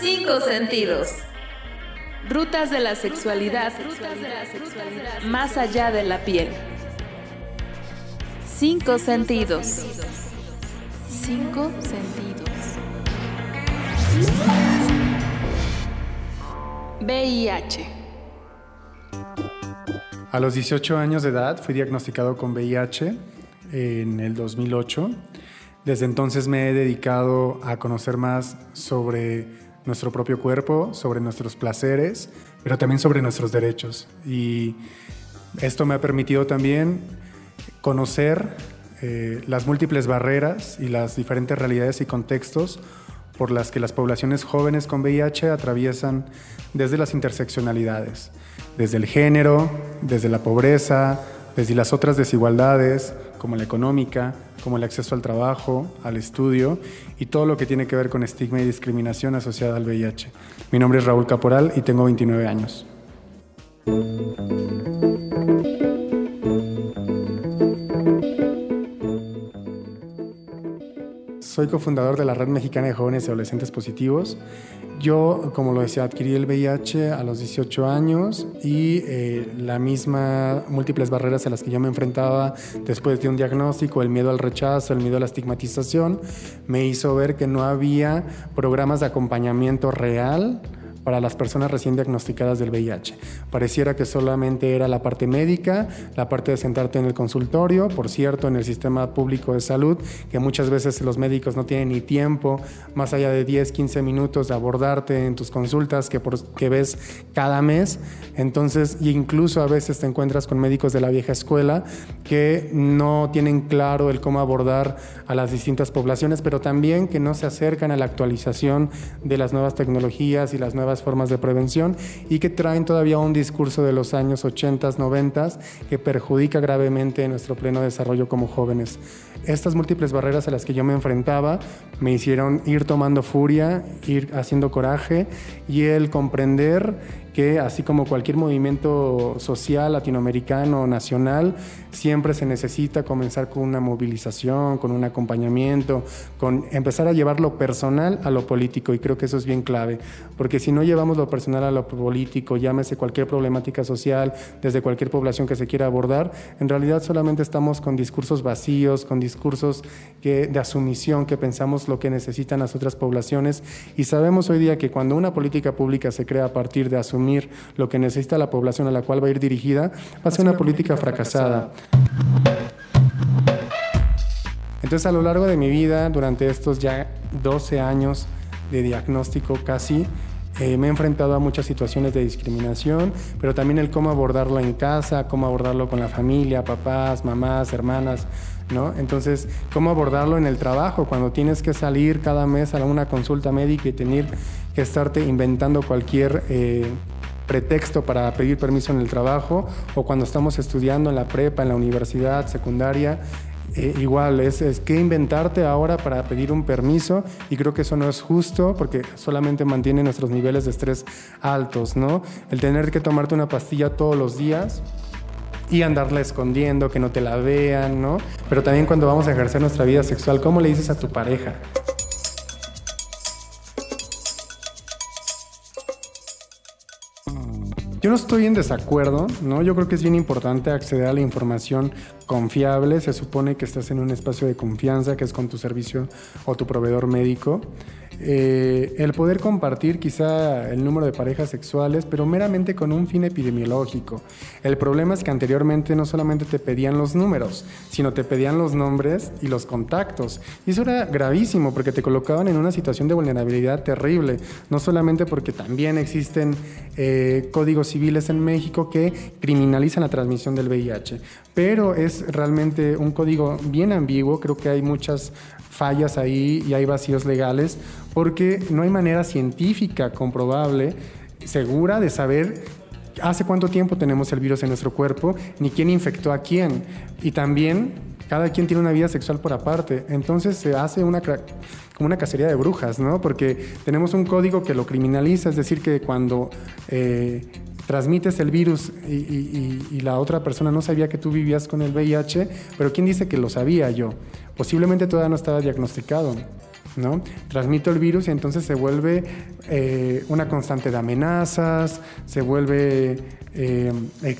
Cinco sentidos. Rutas de la sexualidad, más allá de la piel. Cinco sentidos. Cinco sentidos. VIH. A los 18 años de edad fui diagnosticado con VIH en el 2008. Desde entonces me he dedicado a conocer más sobre nuestro propio cuerpo, sobre nuestros placeres, pero también sobre nuestros derechos. Y esto me ha permitido también conocer eh, las múltiples barreras y las diferentes realidades y contextos por las que las poblaciones jóvenes con VIH atraviesan desde las interseccionalidades, desde el género, desde la pobreza, desde las otras desigualdades, como la económica, como el acceso al trabajo, al estudio y todo lo que tiene que ver con estigma y discriminación asociada al VIH. Mi nombre es Raúl Caporal y tengo 29 años. Soy cofundador de la Red Mexicana de Jóvenes y Adolescentes Positivos. Yo, como lo decía, adquirí el VIH a los 18 años y eh, la misma múltiples barreras a las que yo me enfrentaba después de un diagnóstico, el miedo al rechazo, el miedo a la estigmatización, me hizo ver que no había programas de acompañamiento real para las personas recién diagnosticadas del VIH. Pareciera que solamente era la parte médica, la parte de sentarte en el consultorio, por cierto, en el sistema público de salud, que muchas veces los médicos no tienen ni tiempo, más allá de 10, 15 minutos de abordarte en tus consultas que, que ves cada mes. Entonces, incluso a veces te encuentras con médicos de la vieja escuela que no tienen claro el cómo abordar a las distintas poblaciones, pero también que no se acercan a la actualización de las nuevas tecnologías y las nuevas formas de prevención y que traen todavía un discurso de los años 80, 90 que perjudica gravemente nuestro pleno desarrollo como jóvenes. Estas múltiples barreras a las que yo me enfrentaba me hicieron ir tomando furia, ir haciendo coraje y el comprender que así como cualquier movimiento social latinoamericano o nacional, siempre se necesita comenzar con una movilización, con un acompañamiento, con empezar a llevar lo personal a lo político. Y creo que eso es bien clave, porque si no llevamos lo personal a lo político, llámese cualquier problemática social, desde cualquier población que se quiera abordar, en realidad solamente estamos con discursos vacíos, con discursos que, de asumición, que pensamos lo que necesitan las otras poblaciones y sabemos hoy día que cuando una política pública se crea a partir de asumir lo que necesita la población a la cual va a ir dirigida, va a ser una política fracasada. Entonces a lo largo de mi vida, durante estos ya 12 años de diagnóstico casi, eh, me he enfrentado a muchas situaciones de discriminación, pero también el cómo abordarlo en casa, cómo abordarlo con la familia, papás, mamás, hermanas, ¿no? Entonces, cómo abordarlo en el trabajo, cuando tienes que salir cada mes a una consulta médica y tener que estarte inventando cualquier eh, pretexto para pedir permiso en el trabajo o cuando estamos estudiando en la prepa, en la universidad, secundaria. Eh, igual, es, es que inventarte ahora para pedir un permiso y creo que eso no es justo porque solamente mantiene nuestros niveles de estrés altos, ¿no? El tener que tomarte una pastilla todos los días y andarla escondiendo, que no te la vean, ¿no? Pero también cuando vamos a ejercer nuestra vida sexual, ¿cómo le dices a tu pareja? Yo no estoy en desacuerdo, ¿no? Yo creo que es bien importante acceder a la información confiable. Se supone que estás en un espacio de confianza que es con tu servicio o tu proveedor médico. Eh, el poder compartir quizá el número de parejas sexuales, pero meramente con un fin epidemiológico. El problema es que anteriormente no solamente te pedían los números, sino te pedían los nombres y los contactos. Y eso era gravísimo porque te colocaban en una situación de vulnerabilidad terrible, no solamente porque también existen eh, códigos civiles en México que criminalizan la transmisión del VIH, pero es realmente un código bien ambiguo, creo que hay muchas fallas ahí y hay vacíos legales porque no hay manera científica comprobable, segura, de saber hace cuánto tiempo tenemos el virus en nuestro cuerpo, ni quién infectó a quién. Y también cada quien tiene una vida sexual por aparte. Entonces se hace una, como una cacería de brujas, ¿no? Porque tenemos un código que lo criminaliza, es decir, que cuando... Eh, transmites el virus y, la otra persona no sabía que tú vivías con el VIH, pero ¿quién dice que lo sabía yo? Posiblemente todavía no estaba diagnosticado. ¿No? Transmito el virus y entonces se vuelve eh, una constante de amenazas, se vuelve eh,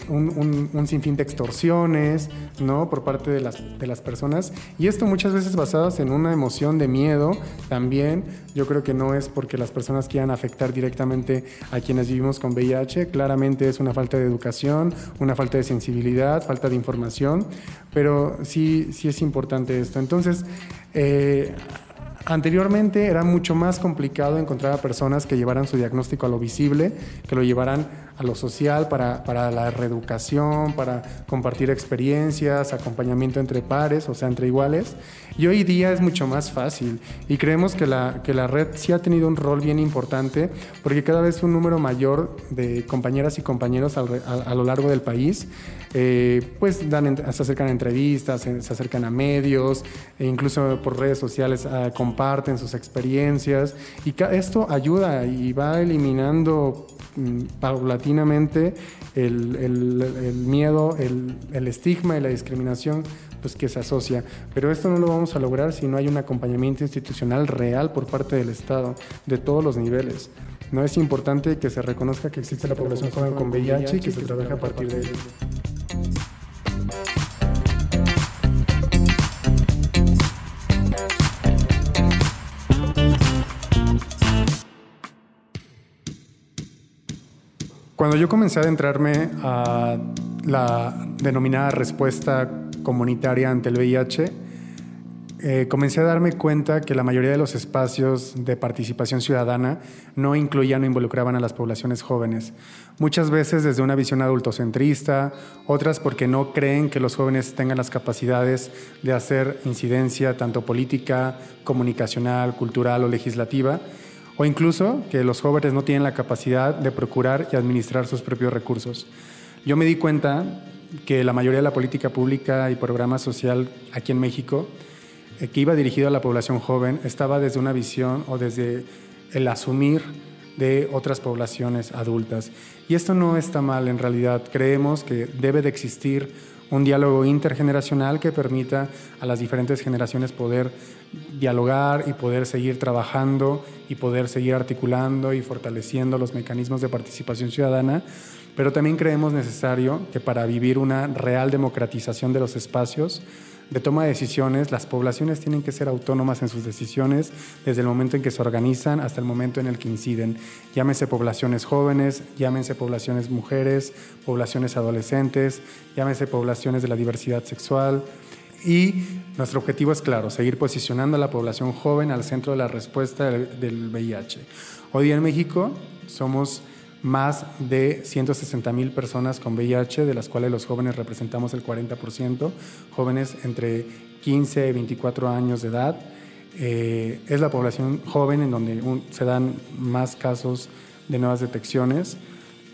un, sinfín de extorsiones, ¿no? Por parte de las, de las personas. Y esto muchas veces basadas en una emoción de miedo también. Yo creo que no es porque las personas quieran afectar directamente a quienes vivimos con VIH. Claramente es una falta de educación, una falta de sensibilidad, falta de información. Pero sí, sí es importante esto. Entonces, eh, Anteriormente era mucho más complicado encontrar a personas que llevaran su diagnóstico a lo visible, que lo llevaran a lo social para, para, la reeducación, para compartir experiencias, acompañamiento entre pares, o sea, entre iguales. Y hoy día es mucho más fácil y creemos que la, que la red sí ha tenido un rol bien importante porque cada vez un número mayor de compañeras y compañeros a, a, lo largo del país eh, pues dan, se acercan a entrevistas, se, acercan a medios, e incluso por redes sociales ah, comparten sus experiencias y esto ayuda y va eliminando mm, paulatinamente el, el, miedo, el, el estigma y la discriminación pues, que se asocia. Pero esto no lo vamos a lograr si no hay un acompañamiento institucional real por parte del Estado, de todos los niveles. No es importante que se reconozca que existe la población joven con VIH y que se trabaje a partir de ello. Cuando yo comencé a adentrarme a la denominada respuesta comunitaria ante el VIH, eh, comencé a darme cuenta que la mayoría de los espacios de participación ciudadana no incluían o involucraban a las poblaciones jóvenes. Muchas veces desde una visión adultocentrista, otras porque no creen que los jóvenes tengan las capacidades de hacer incidencia tanto política, comunicacional, cultural o legislativa, o incluso que los jóvenes no tienen la capacidad de procurar y administrar sus propios recursos. Yo me di cuenta que la mayoría de la política pública y programa social aquí en México, eh, que iba dirigido a la población joven, estaba desde una visión o desde el asumir de otras poblaciones adultas. Y esto no está mal en realidad. Creemos que debe de existir un diálogo intergeneracional que permita a las diferentes generaciones poder dialogar y poder seguir trabajando y poder seguir articulando y fortaleciendo los mecanismos de participación ciudadana pero también creemos necesario que para vivir una real democratización de los espacios de toma de decisiones, las poblaciones tienen que ser autónomas en sus decisiones desde el momento en que se organizan hasta el momento en el que inciden. Llámense poblaciones jóvenes, llámense poblaciones mujeres, poblaciones adolescentes, llámense poblaciones de la diversidad sexual. Y nuestro objetivo es claro, seguir posicionando a la población joven al centro de la respuesta del VIH. Hoy día en México somos más de 160 mil personas con VIH, de las cuales los jóvenes representamos el 40%, jóvenes entre 15 y 24 años de edad. Eh, es la población joven en donde se dan más casos de nuevas detecciones,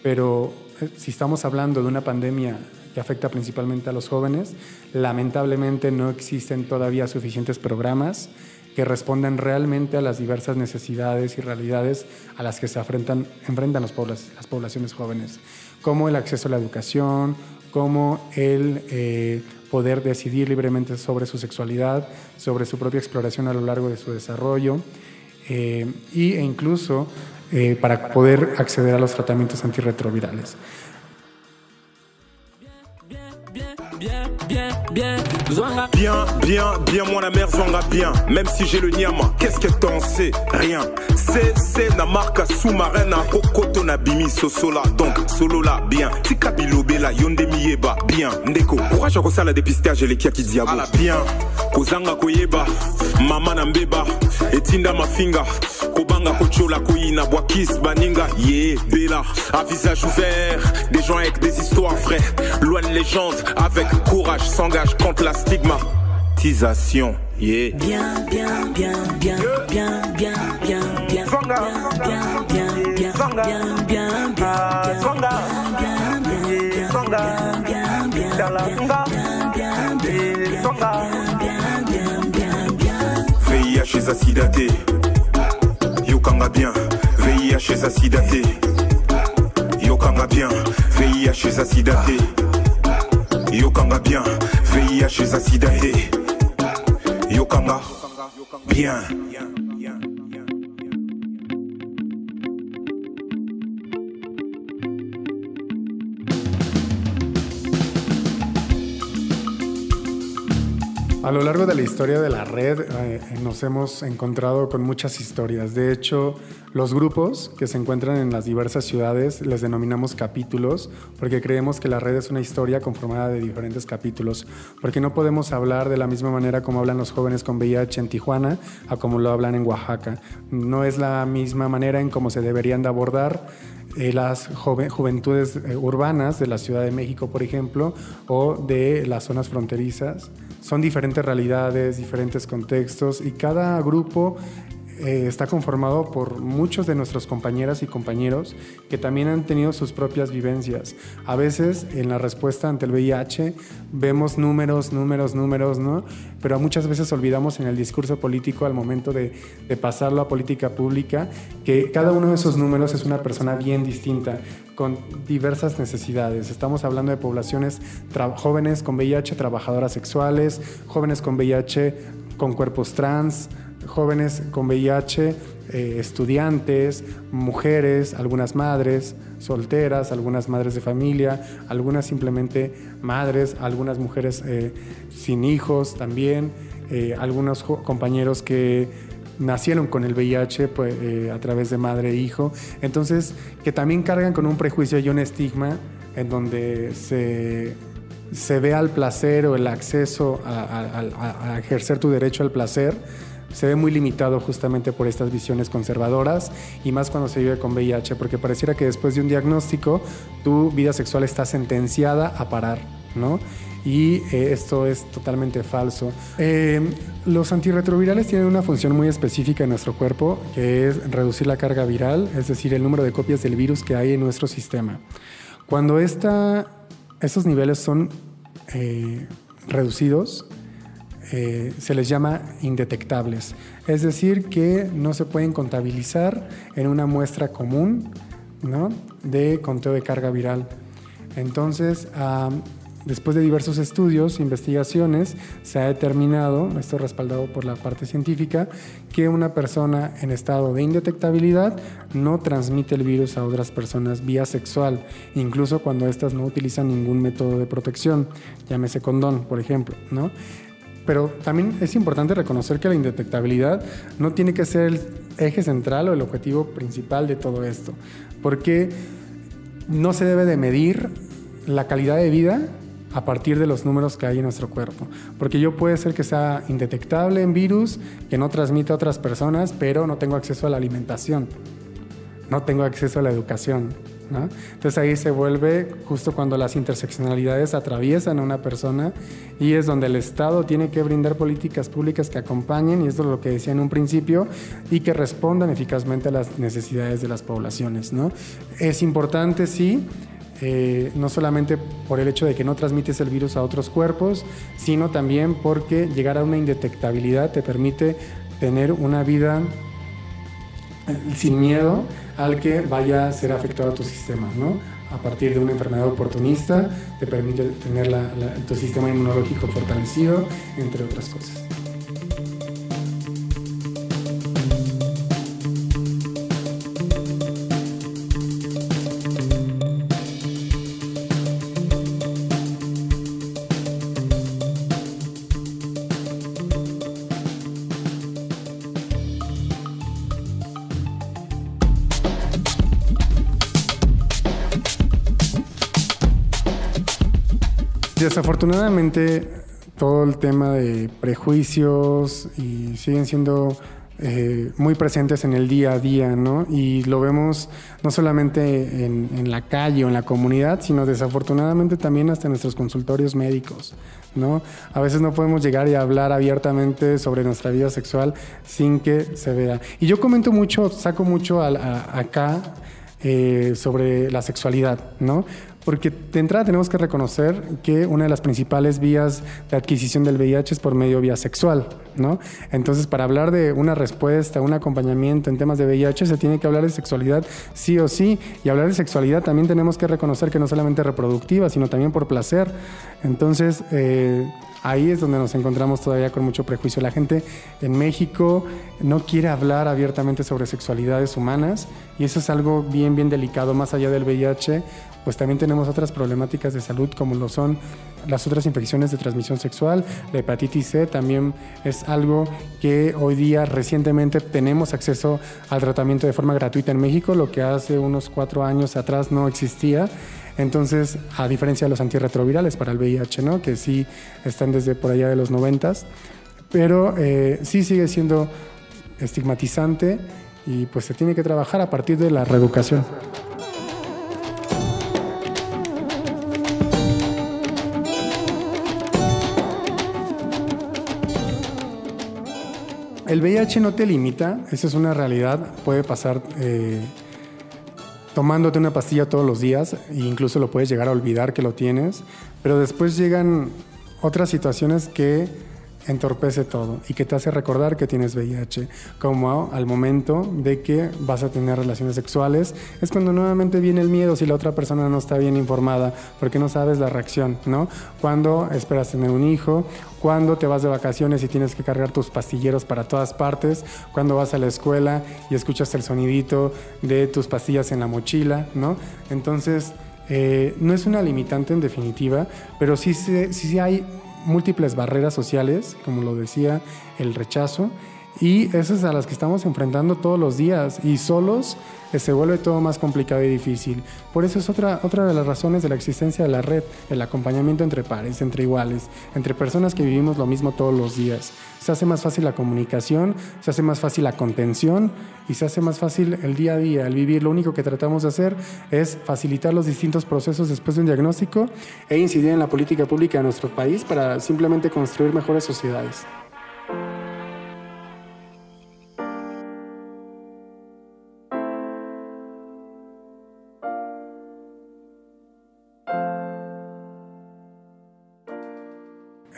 pero eh, si estamos hablando de una pandemia que afecta principalmente a los jóvenes, lamentablemente no existen todavía suficientes programas que respondan realmente a las diversas necesidades y realidades a las que se enfrentan, enfrentan las poblaciones jóvenes, como el acceso a la educación, como el eh, poder decidir libremente sobre su sexualidad, sobre su propia exploración a lo largo de su desarrollo, e incluso eh, para poder acceder a los tratamientos antirretrovirales. Bien, bien, Zwanga. Bien, bien, bien, moi la mère Zwanga bien. Même si j'ai le niama, qu'est-ce que t'en sais? Rien. C'est, c'est la marque sous-marine, kokoto na bimi sosola. Donc, solo là, bien. Tika bilobela, yonde mieba, bien. Ndeko, courage à la dépistage, les kia qui diabo. Bien. Kozanga koyeba, mama na mbeba, etinda mafinga. Kobanga kochola koyina, boakis baninga, yeah, bella. À visage ouvert, des gens avec des histoires vraies. Loin de légende, avec courage s'engage contre la stigmatisation. Yeah. Bien, bien, bien, bien, bien, bien, bien, bien, bien, bien, bien, bien, bien, bien, bien, Yokanga bien, VIH yokanga bien VIH eza sida te yokanga bien VIH eza sida te yokanga bien A lo largo de la historia de la red eh, nos hemos encontrado con muchas historias. De hecho, los grupos que se encuentran en las diversas ciudades les denominamos capítulos porque creemos que la red es una historia conformada de diferentes capítulos. Porque no podemos hablar de la misma manera como hablan los jóvenes con VIH en Tijuana a como lo hablan en Oaxaca. No es la misma manera en cómo se deberían de abordar eh, las juventudes eh, urbanas de la Ciudad de México, por ejemplo, o de las zonas fronterizas. Son diferentes realidades, diferentes contextos y cada grupo eh, está conformado por muchos de nuestros compañeras y compañeros que también han tenido sus propias vivencias. A veces en la respuesta ante el VIH vemos números, números, números, ¿no? Pero muchas veces olvidamos en el discurso político al momento de, de pasarlo a política pública que cada uno de esos números es una persona bien distinta con diversas necesidades. Estamos hablando de poblaciones jóvenes con VIH, trabajadoras sexuales, jóvenes con VIH con cuerpos trans, jóvenes con VIH, eh, estudiantes, mujeres, algunas madres solteras, algunas madres de familia, algunas simplemente madres, algunas mujeres eh, sin hijos también, eh, algunos compañeros que nacieron con el VIH pues, a través de madre e hijo. Entonces, que también cargan con un prejuicio y un estigma en donde se, se ve al placer o el acceso a ejercer tu derecho al placer se ve muy limitado justamente por estas visiones conservadoras y más cuando se vive con VIH, porque pareciera que después de un diagnóstico tu vida sexual está sentenciada a parar, ¿no? Y eh, esto es totalmente falso. Eh, los antirretrovirales tienen una función muy específica en nuestro cuerpo, que es reducir la carga viral, es decir, el número de copias del virus que hay en nuestro sistema. Cuando esta, estos niveles son eh, reducidos, eh, se les llama indetectables, es decir, que no se pueden contabilizar en una muestra común de conteo de carga viral. Entonces, después de diversos estudios, investigaciones, se ha determinado, esto respaldado por la parte científica, que una persona en estado de indetectabilidad no transmite el virus a otras personas vía sexual, incluso cuando éstas no utilizan ningún método de protección, llámese condón, por ejemplo, ¿no? Pero también es importante reconocer que la indetectabilidad no tiene que ser el eje central o el objetivo principal de todo esto, porque no se debe de medir la calidad de vida a partir de los números que hay en nuestro cuerpo. Porque yo puede ser que sea indetectable en virus, que no transmite a otras personas, pero no tengo acceso a la alimentación, no tengo acceso a la educación, entonces ahí se vuelve justo cuando las interseccionalidades atraviesan a una persona y es donde el Estado tiene que brindar políticas públicas que acompañen, y esto es lo que decía en un principio, y que respondan eficazmente a las necesidades de las poblaciones. ¿no? Es importante, sí, eh, no solamente por el hecho de que no transmites el virus a otros cuerpos, sino también porque llegar a una indetectabilidad te permite tener una vida sin miedo al que vaya a ser afectado tu sistema, ¿no? A partir de una enfermedad oportunista, te permite tener tu sistema inmunológico fortalecido, entre otras cosas. Desafortunadamente, todo el tema de prejuicios y siguen siendo eh, muy presentes en el día a día, ¿no? Y lo vemos no solamente en, la calle o en la comunidad, sino desafortunadamente también hasta en nuestros consultorios médicos, ¿no? A veces no podemos llegar y hablar abiertamente sobre nuestra vida sexual sin que se vea. Y yo comento mucho, saco mucho acá eh, sobre la sexualidad, ¿no? Porque de entrada tenemos que reconocer que una de las principales vías de adquisición del VIH es por medio vía sexual, ¿no? Entonces, para hablar de una respuesta, un acompañamiento en temas de VIH, se tiene que hablar de sexualidad sí o sí. Y hablar de sexualidad también tenemos que reconocer que no solamente reproductiva, sino también por placer. Entonces, eh, ahí es donde nos encontramos todavía con mucho prejuicio. La gente en México no quiere hablar abiertamente sobre sexualidades humanas y eso es algo bien, bien delicado. Más allá del VIH, pues también tenemos otras problemáticas de salud como lo son las otras infecciones de transmisión sexual, la hepatitis C también es algo que hoy día recientemente tenemos acceso al tratamiento de forma gratuita en México, lo que hace unos cuatro años atrás no existía. Entonces, a diferencia de los antirretrovirales para el VIH, ¿no? que sí están desde por allá de los noventas, pero eh, sí sigue siendo estigmatizante y pues se tiene que trabajar a partir de la reeducación. El VIH no te limita, esa es una realidad, puede pasar eh, tomándote una pastilla todos los días e incluso lo puedes llegar a olvidar que lo tienes, pero después llegan otras situaciones que entorpece todo y que te hace recordar que tienes VIH, como al momento de que vas a tener relaciones sexuales, es cuando nuevamente viene el miedo si la otra persona no está bien informada, porque no sabes la reacción, ¿no? Cuando esperas tener un hijo, cuando te vas de vacaciones y tienes que cargar tus pastilleros para todas partes, cuando vas a la escuela y escuchas el sonidito de tus pastillas en la mochila, ¿no? Entonces, eh, no es una limitante en definitiva, pero sí, sí, sí hay múltiples barreras sociales, como lo decía, el rechazo, y esas a las que estamos enfrentando todos los días y solos eh, se vuelve todo más complicado y difícil. Por eso es otra, otra de las razones de la existencia de la red, el acompañamiento entre pares, entre iguales, entre personas que vivimos lo mismo todos los días. Se hace más fácil la comunicación, se hace más fácil la contención y se hace más fácil el día a día, el vivir. Lo único que tratamos de hacer es facilitar los distintos procesos después de un diagnóstico e incidir en la política pública de nuestro país para simplemente construir mejores sociedades.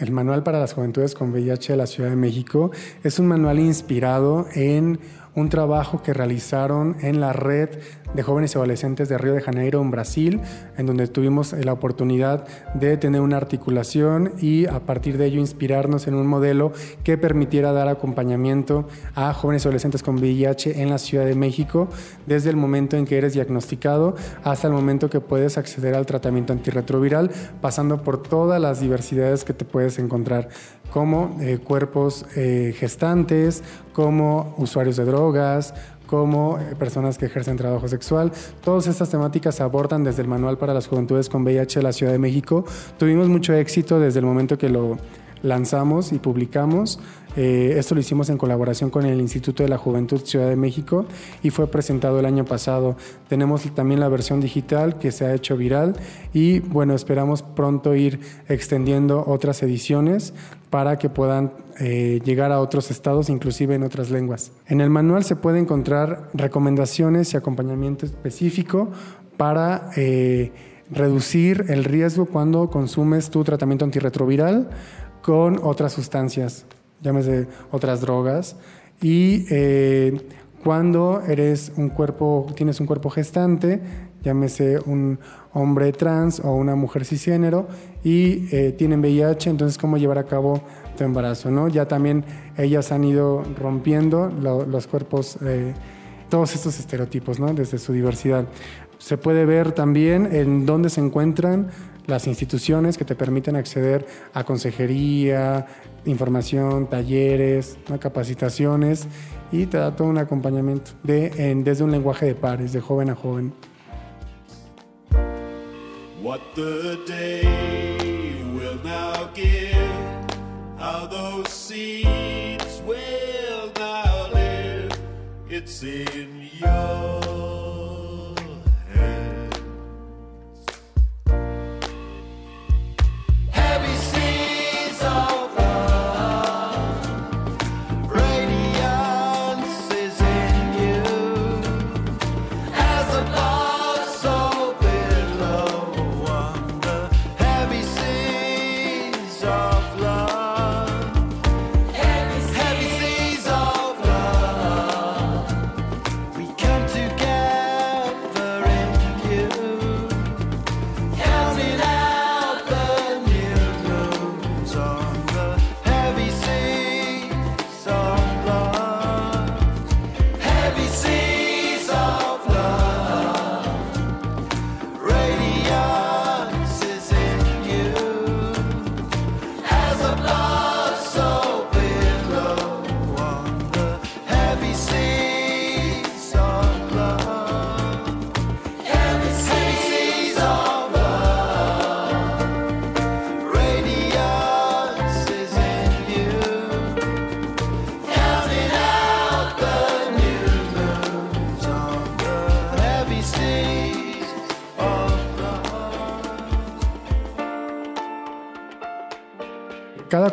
El Manual para las Juventudes con VIH de la Ciudad de México es un manual inspirado en un trabajo que realizaron en la red de jóvenes adolescentes de Río de Janeiro en Brasil, en donde tuvimos la oportunidad de tener una articulación y a partir de ello inspirarnos en un modelo que permitiera dar acompañamiento a jóvenes adolescentes con VIH en la Ciudad de México desde el momento en que eres diagnosticado hasta el momento que puedes acceder al tratamiento antirretroviral, pasando por todas las diversidades que te puedes encontrar como eh, cuerpos eh, gestantes, como usuarios de drogas, como eh, personas que ejercen trabajo sexual. Todas estas temáticas se abordan desde el Manual para las Juventudes con VIH de la Ciudad de México. Tuvimos mucho éxito desde el momento que lo lanzamos y publicamos. Eh, esto lo hicimos en colaboración con el Instituto de la Juventud Ciudad de México y fue presentado el año pasado. Tenemos también la versión digital que se ha hecho viral y bueno, esperamos pronto ir extendiendo otras ediciones para que puedan eh, llegar a otros estados, inclusive en otras lenguas. En el manual se puede encontrar recomendaciones y acompañamiento específico para eh, reducir el riesgo cuando consumes tu tratamiento antirretroviral con otras sustancias, llámese otras drogas. Y eh, cuando eres un cuerpo, tienes un cuerpo gestante, llámese un hombre trans o una mujer cisgénero y eh, tienen VIH, entonces cómo llevar a cabo tu embarazo, ¿no? Ya también ellas han ido rompiendo los cuerpos, eh, todos estos estereotipos, ¿no? Desde su diversidad. Se puede ver también en dónde se encuentran las instituciones que te permiten acceder a consejería, información, talleres, capacitaciones y te da todo un acompañamiento de, en, desde un lenguaje de pares, de joven a joven. What the day will now give, how those seeds will now live, it's in your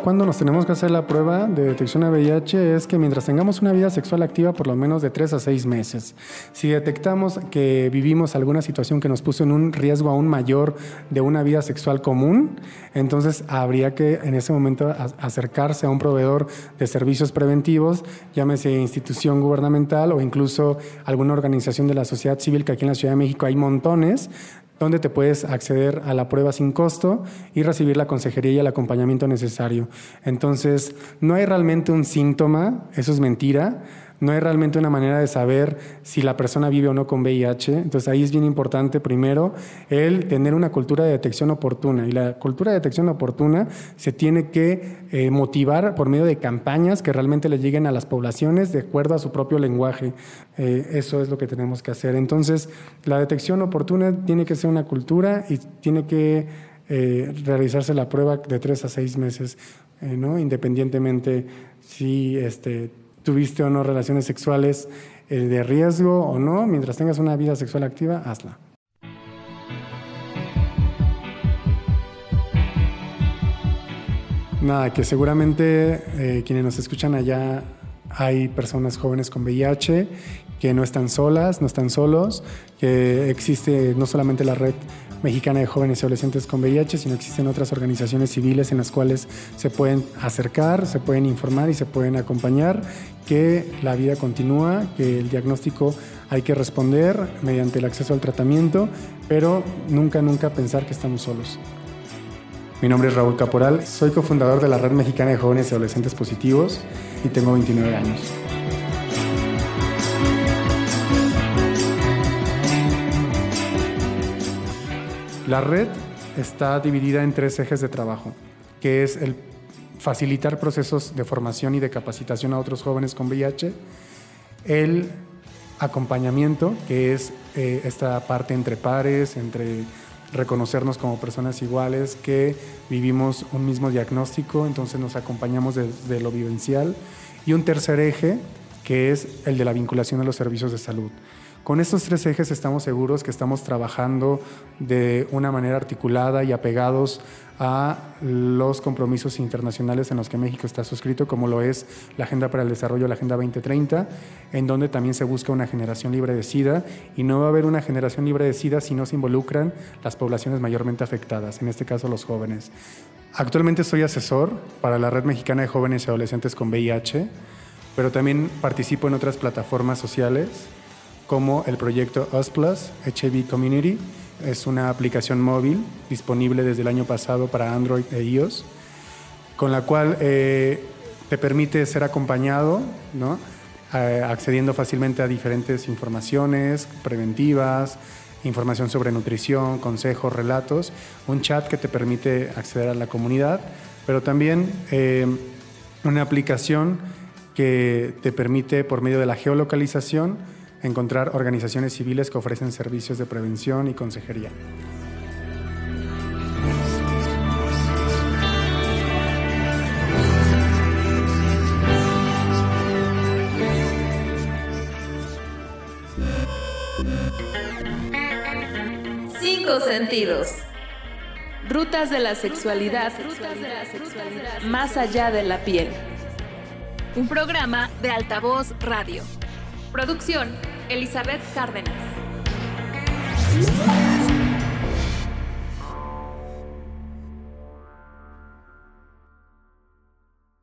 cada cuando nos tenemos que hacer la prueba de detección a VIH es que mientras tengamos una vida sexual activa por lo menos de 3 a 6 meses. Si detectamos que vivimos alguna situación que nos puso en un riesgo aún mayor de una vida sexual común, entonces habría que en ese momento acercarse a un proveedor de servicios preventivos, llámese institución gubernamental o incluso alguna organización de la sociedad civil, que aquí en la Ciudad de México hay montones, donde te puedes acceder a la prueba sin costo y recibir la consejería y el acompañamiento necesario. Entonces, no hay realmente un síntoma, eso es mentira no hay realmente una manera de saber si la persona vive o no con VIH. Entonces ahí es bien importante primero el tener una cultura de detección oportuna. Y la cultura de detección oportuna se tiene que eh, motivar por medio de campañas que realmente le lleguen a las poblaciones de acuerdo a su propio lenguaje. Eh, eso es lo que tenemos que hacer. Entonces la detección oportuna tiene que ser una cultura y tiene que eh, realizarse la prueba de tres a seis meses, ¿no? independientemente si este, tuviste o no relaciones sexuales eh, de riesgo o no, mientras tengas una vida sexual activa, hazla. Nada, que seguramente eh, quienes nos escuchan allá hay personas jóvenes con VIH que no están solas, no están solos, que existe no solamente la red mexicana de jóvenes y adolescentes con VIH, sino existen otras organizaciones civiles en las cuales se pueden acercar, se pueden informar y se pueden acompañar, que la vida continúa, que el diagnóstico hay que responder mediante el acceso al tratamiento, pero nunca, nunca pensar que estamos solos. Mi nombre es Raúl Caporal, soy cofundador de la Red Mexicana de Jóvenes y Adolescentes Positivos y tengo 29 años. La red está dividida en tres ejes de trabajo, que es el facilitar procesos de formación y de capacitación a otros jóvenes con VIH, el acompañamiento, que es eh, esta parte entre pares, entre reconocernos como personas iguales, que vivimos un mismo diagnóstico, entonces nos acompañamos desde lo vivencial, y un tercer eje, que es el de la vinculación a los servicios de salud. Con estos tres ejes estamos seguros que estamos trabajando de una manera articulada y apegados a los compromisos internacionales en los que México está suscrito, como lo es la Agenda para el Desarrollo, la Agenda 2030, en donde también se busca una generación libre de SIDA y no va a haber una generación libre de SIDA si no se involucran las poblaciones mayormente afectadas, en este caso los jóvenes. Actualmente soy asesor para la Red Mexicana de Jóvenes y Adolescentes con VIH, pero también participo en otras plataformas sociales como el proyecto Us Plus HIV Community. Es una aplicación móvil disponible desde el año pasado para Android e iOS, con la cual eh, te permite ser acompañado, ¿no? accediendo fácilmente a diferentes informaciones preventivas, información sobre nutrición, consejos, relatos, un chat que te permite acceder a la comunidad, pero también eh, una aplicación que te permite, por medio de la geolocalización, encontrar organizaciones civiles que ofrecen servicios de prevención y consejería. Cinco sentidos. Rutas de la sexualidad, más allá de la piel. Un programa de Altavoz Radio. Producción, Elizabeth Cárdenas.